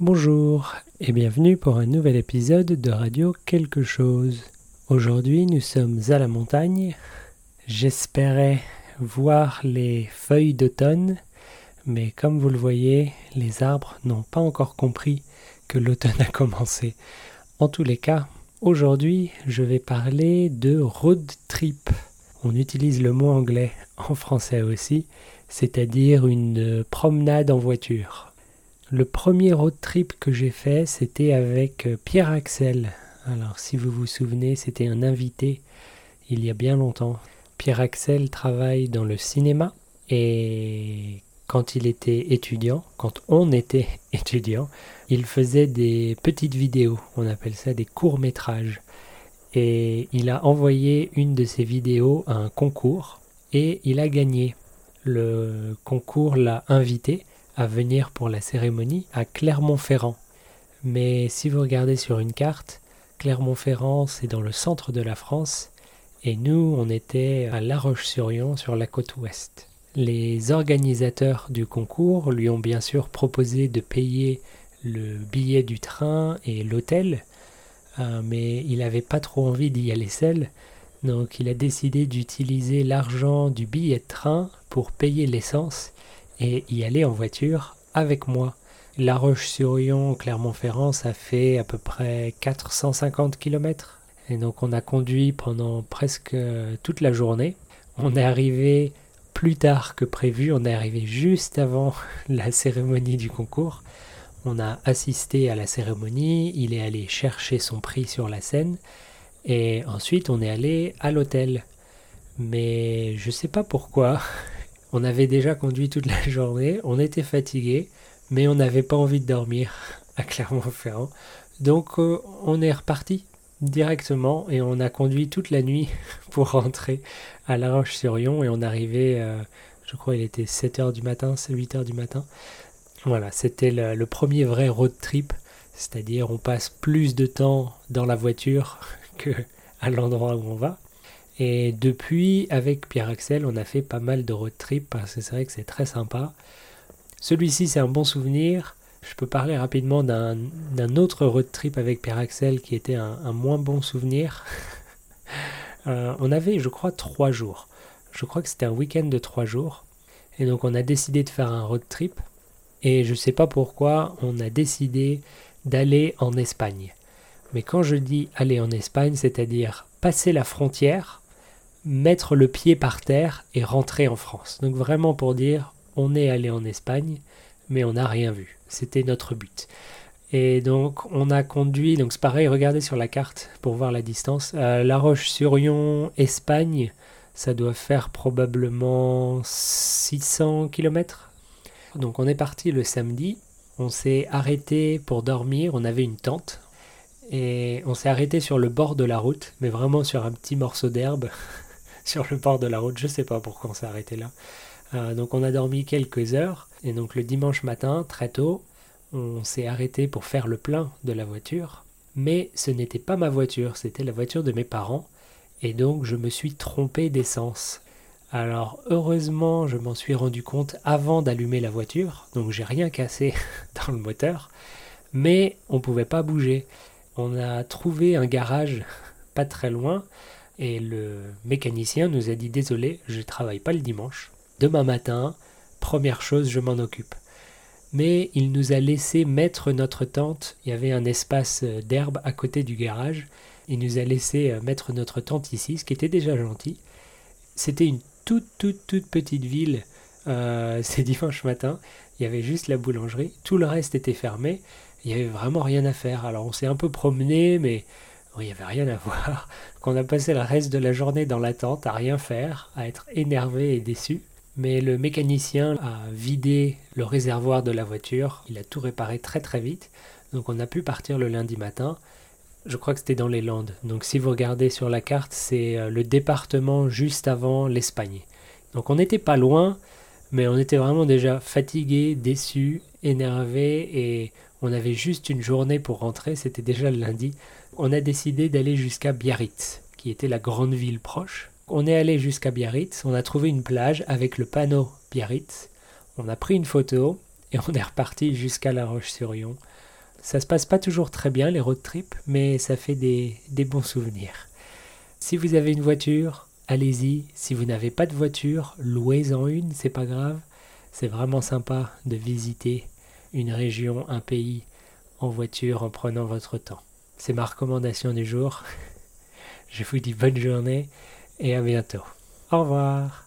Bonjour et bienvenue pour un nouvel épisode de Radio Quelque chose. Aujourd'hui nous sommes à la montagne. J'espérais voir les feuilles d'automne, mais comme vous le voyez, les arbres n'ont pas encore compris que l'automne a commencé. En tous les cas, aujourd'hui je vais parler de road trip. On utilise le mot anglais en français aussi, c'est-à-dire une promenade en voiture. Le premier road trip que j'ai fait, c'était avec euh, Pierre Axel. Alors, si vous vous souvenez, c'était un invité il y a bien longtemps. Pierre Axel travaille dans le cinéma et quand il était étudiant, quand on était étudiant, il faisait des petites vidéos, on appelle ça des courts-métrages. Et il a envoyé une de ses vidéos à un concours et il a gagné. Le concours l'a invité à venir pour la cérémonie à Clermont-Ferrand. Mais si vous regardez sur une carte, Clermont-Ferrand c'est dans le centre de la France et nous on était à La Roche-sur-Yon sur la côte ouest. Les organisateurs du concours lui ont bien sûr proposé de payer le billet du train et l'hôtel, euh, mais il n'avait pas trop envie d'y aller seul, donc il a décidé d'utiliser l'argent du billet de train pour payer l'essence et y aller en voiture avec moi. La Roche-sur-Yon, Clermont-Ferrand, ça fait à peu près 450 km. Et donc on a conduit pendant presque toute la journée. On est arrivé plus tard que prévu, on est arrivé juste avant la cérémonie du concours. On a assisté à la cérémonie, il est allé chercher son prix sur la scène et ensuite on est allé à l'hôtel. Mais je sais pas pourquoi, on avait déjà conduit toute la journée, on était fatigué, mais on n'avait pas envie de dormir à Clermont-Ferrand. Donc euh, on est reparti directement et on a conduit toute la nuit pour rentrer à La Roche-sur-Yon et on arrivait, euh, je crois il était 7h du matin, 8h du matin. Voilà, c'était le, le, premier vrai road trip, c'est-à-dire on passe plus de temps dans la voiture que à l'endroit où on va. Et depuis, avec Pierre Axel, on a fait pas mal de road trip parce que c'est vrai que c'est très sympa. Celui-ci, c'est un bon souvenir. Je peux parler rapidement d'un autre road trip avec Pierre Axel qui était un, moins bon souvenir. euh, on avait, je crois, trois jours. Je crois que c'était un week-end de trois jours. Et donc, on a décidé de faire un road trip. Et je ne sais pas pourquoi, on a décidé d'aller en Espagne. Mais quand je dis aller en Espagne, c'est-à-dire passer la frontière mettre le pied par terre et rentrer en France. Donc vraiment pour dire, on est allé en Espagne, mais on n'a rien vu. C'était notre but. Et donc on a conduit, donc c'est pareil, regardez sur la carte pour voir la distance. Euh, la Roche-sur-Yon, Espagne, ça doit faire probablement 600 km. Donc on est parti le samedi, on s'est arrêté pour dormir, on avait une tente. Et on s'est arrêté sur le bord de la route, mais vraiment sur un petit morceau d'herbe. sur le bord de la route. Je sais pas pourquoi on s'est arrêté là. Euh, donc on a dormi quelques heures et donc le dimanche matin, très tôt, on s'est arrêté pour faire le plein de la voiture. Mais ce n'était pas ma voiture, c'était la voiture de mes parents et donc je me suis trompé d'essence. Alors heureusement, je m'en suis rendu compte avant d'allumer la voiture, donc j'ai rien cassé dans le moteur, mais on pouvait pas bouger. On a trouvé un garage pas très loin et le mécanicien nous a dit désolé, je travaille pas le dimanche. Demain matin, première chose, je m'en occupe. Mais il nous a laissé mettre notre tente. Il y avait un espace euh, d'herbe à côté du garage. Il nous a laissé euh, mettre notre tente ici, ce qui était déjà gentil. C'était une toute toute toute petite ville. Euh, c'est dimanche matin. Il y avait juste la boulangerie. Tout le reste était fermé. Il n'y avait vraiment rien à faire. Alors on s'est un peu promené, mais il n'y avait rien à voir, qu'on a passé le reste de la journée dans l'attente, à rien faire, à être énervé et déçu. Mais le mécanicien a vidé le réservoir de la voiture, il a tout réparé très très vite, donc on a pu partir le lundi matin. Je crois que c'était dans les Landes. Donc si vous regardez sur la carte, c'est euh, le département juste avant l'Espagne. Donc on n'était pas loin, mais on était vraiment déjà fatigué, déçu, énervé et on avait juste une journée pour rentrer, c'était déjà le lundi. On a décidé d'aller jusqu'à Biarritz, qui était la grande ville proche. On est allé jusqu'à Biarritz, on a trouvé une plage avec le panneau Biarritz. On a pris une photo et on est reparti jusqu'à La Roche-sur-Yon. Ça se passe pas toujours très bien les road trips, mais ça fait des, des bons souvenirs. Si vous avez une voiture, allez-y. Si vous n'avez pas de voiture, louez-en une, c'est pas grave. C'est vraiment sympa de visiter une région, un pays en voiture en prenant votre temps. C'est ma recommandation du jour. Je vous dis bonne journée et à bientôt. Au revoir.